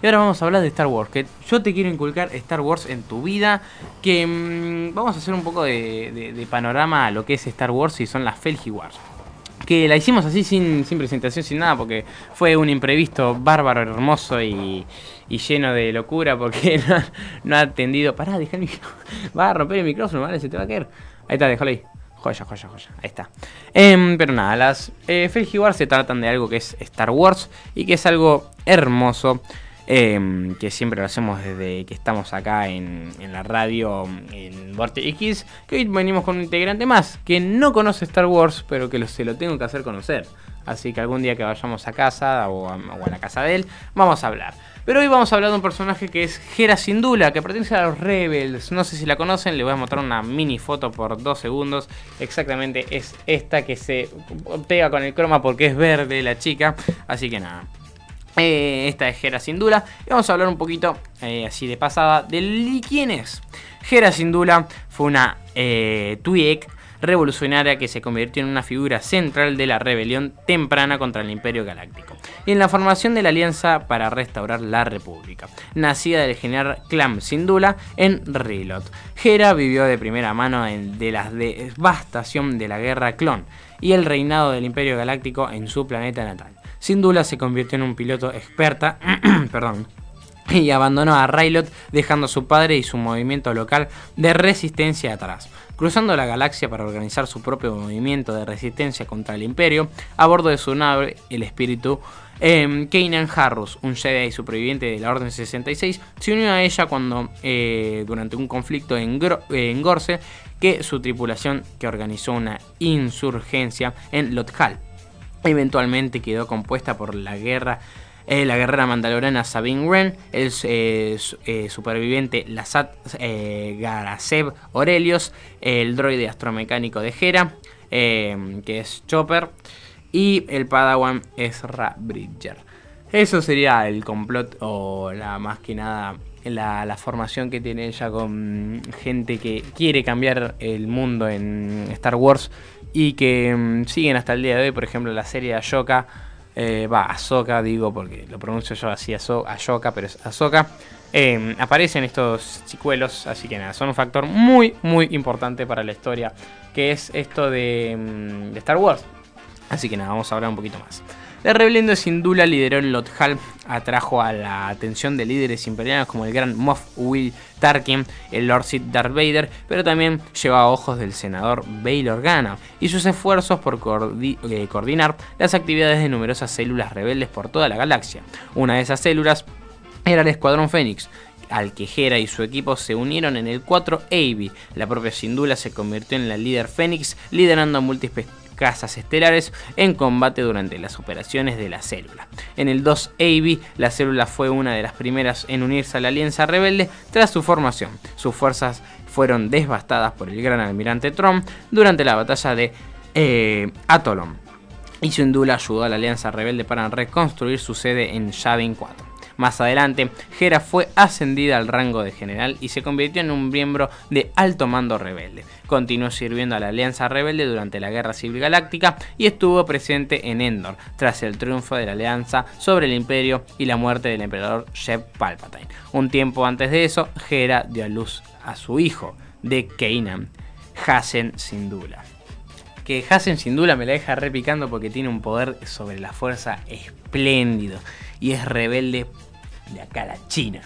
Y ahora vamos a hablar de Star Wars, que yo te quiero inculcar Star Wars en tu vida, que mm, vamos a hacer un poco de, panorama a lo que es Star Wars y son las Felgi Wars. Que la hicimos así sin, sin presentación, sin nada, porque fue un imprevisto bárbaro, hermoso y, y lleno de locura, porque no, ha atendido... Pará, deja el. Va a romper el micrófono, ¿vale? Se te va a caer. Ahí está, déjalo ahí. Joya, joya, joya. Ahí está. Em, pero nada, las eh, Felgi Wars se tratan de algo que es Star Wars y que es algo hermoso. Em, que siempre lo hacemos desde que estamos acá en, la radio en Vortex X. Que hoy venimos con un integrante más que no conoce Star Wars, pero que se lo tengo que hacer conocer. Así que algún día que vayamos a casa o a, la casa de él, vamos a hablar. Pero hoy vamos a hablar de un personaje que es Hera Syndulla, que pertenece a los Rebels. No sé si la conocen, le voy a mostrar una mini foto por dos segundos. Exactamente es esta que se pega con el croma porque es verde la chica. Así que nada. Eh, esta es Hera Syndulla. Y vamos a hablar un poquito, eh, así de pasada, de quién es. Hera Syndulla fue una eh, revolucionaria que se convirtió en una figura central de la rebelión temprana contra el Imperio Galáctico y en la formación de la Alianza para restaurar la República, nacida del general Clam Syndulla en Rilot. Hera vivió de primera mano de la devastación de la Guerra Clon y el reinado del Imperio Galáctico en su planeta natal. Syndulla se convirtió en un piloto experta, perdón, y abandonó a Railot dejando a su padre y su movimiento local de resistencia atrás. Cruzando la galaxia para organizar su propio movimiento de resistencia contra el Imperio, a bordo de su nave, el espíritu, eh, Kanan Harrus, un Jedi superviviente de la Orden 66, se unió a ella cuando, eh, durante un conflicto en, en Gorse, que su tripulación que organizó una insurgencia en Lothal. Eventualmente quedó compuesta por la guerra eh, la guerrera mandaloriana Sabine Wren, el eh, eh, superviviente Lasat eh, Garasev Aurelius, el droide astromecánico de Hera, eh, que es Chopper, y el Padawan Ezra Bridger. Eso sería el complot o la más que nada la formación que tiene ella con gente que quiere cambiar el mundo en Star Wars y que mm, siguen hasta el día de hoy, por ejemplo, la serie de Ahsoka, eh, va, Ahsoka digo porque lo pronuncio yo así, Ahsoka, pero es Ahsoka. eh, aparecen estos chicuelos, así que nada, son un factor muy, muy importante para la historia, que es esto de, mm, de Star Wars. Así que nada, vamos a hablar un poquito más. La rebelión de Syndulla lideró en Lothal, atrajo a la atención de líderes imperiales como el gran Moff Will Tarkin, el Lord Sith Darth Vader, pero también llevó a ojos del senador Bail Organa y sus esfuerzos por eh, coordinar las actividades de numerosas células rebeldes por toda la galaxia. Una de esas células era el Escuadrón Fénix, al que Hera y su equipo se unieron en el 4 AB. La propia Syndulla se convirtió en la líder Fénix, liderando múltiples casas estelares en combate durante las operaciones de la célula. En el 2 AB, la célula fue una de las primeras en unirse a la Alianza Rebelde tras su formación. Sus fuerzas fueron devastadas por el gran almirante Tron durante la batalla de eh, Atolon y Syndulla ayudó a la Alianza Rebelde para reconstruir su sede en Yavin 4. Más adelante, Hera fue ascendida al rango de general y se convirtió en un miembro de alto mando rebelde. Continuó sirviendo a la Alianza Rebelde durante la Guerra Civil Galáctica y estuvo presente en Endor, tras el triunfo de la Alianza sobre el Imperio y la muerte del emperador Shep Palpatine. Un tiempo antes de eso, Hera dio a luz a su hijo, de Kanan, Hassen Syndulla que Hassen sin duda me la deja repicando porque tiene un poder sobre la fuerza espléndido y es rebelde de acá a la China.